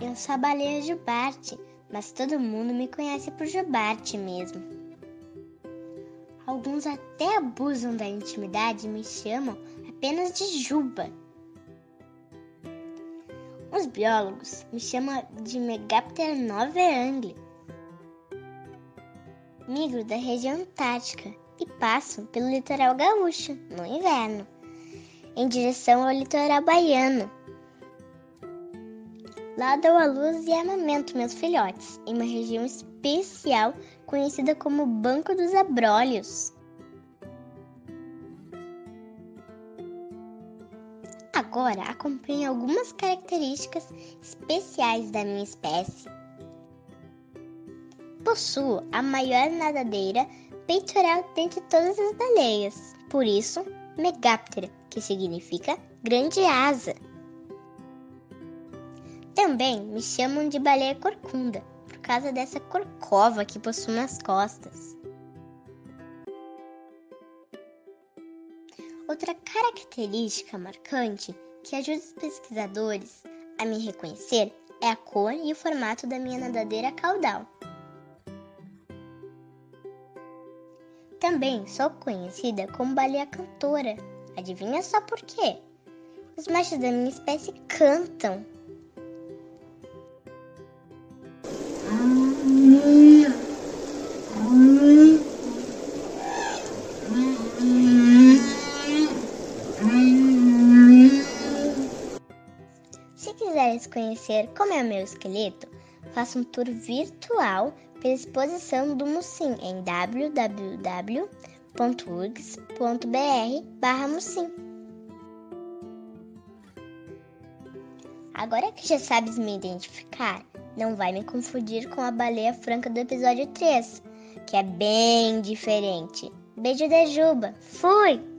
eu sou a baleia Jubarte, mas todo mundo me conhece por Jubarte mesmo. Alguns até abusam da intimidade e me chamam apenas de Juba. Os biólogos me chamam de Megaptera noveangle. Migro da região antártica e passo pelo litoral gaúcho no inverno, em direção ao litoral baiano. Lá dou a luz e amamento meus filhotes, em uma região especial conhecida como Banco dos Abrolhos. Agora acompanhe algumas características especiais da minha espécie. Possuo a maior nadadeira peitoral dentre todas as baleias, por isso, Megaptera, que significa grande asa. Também me chamam de baleia corcunda, por causa dessa corcova que possuo nas costas. Outra característica marcante que ajuda os pesquisadores a me reconhecer é a cor e o formato da minha nadadeira caudal. Também sou conhecida como baleia cantora. Adivinha só por quê? Os machos da minha espécie cantam. Quiseres conhecer como é o meu esqueleto, faça um tour virtual pela exposição do Musim em www.urgs.br/musim. Agora que já sabes me identificar, não vai me confundir com a baleia franca do episódio 3, que é bem diferente. Beijo da Juba. Fui!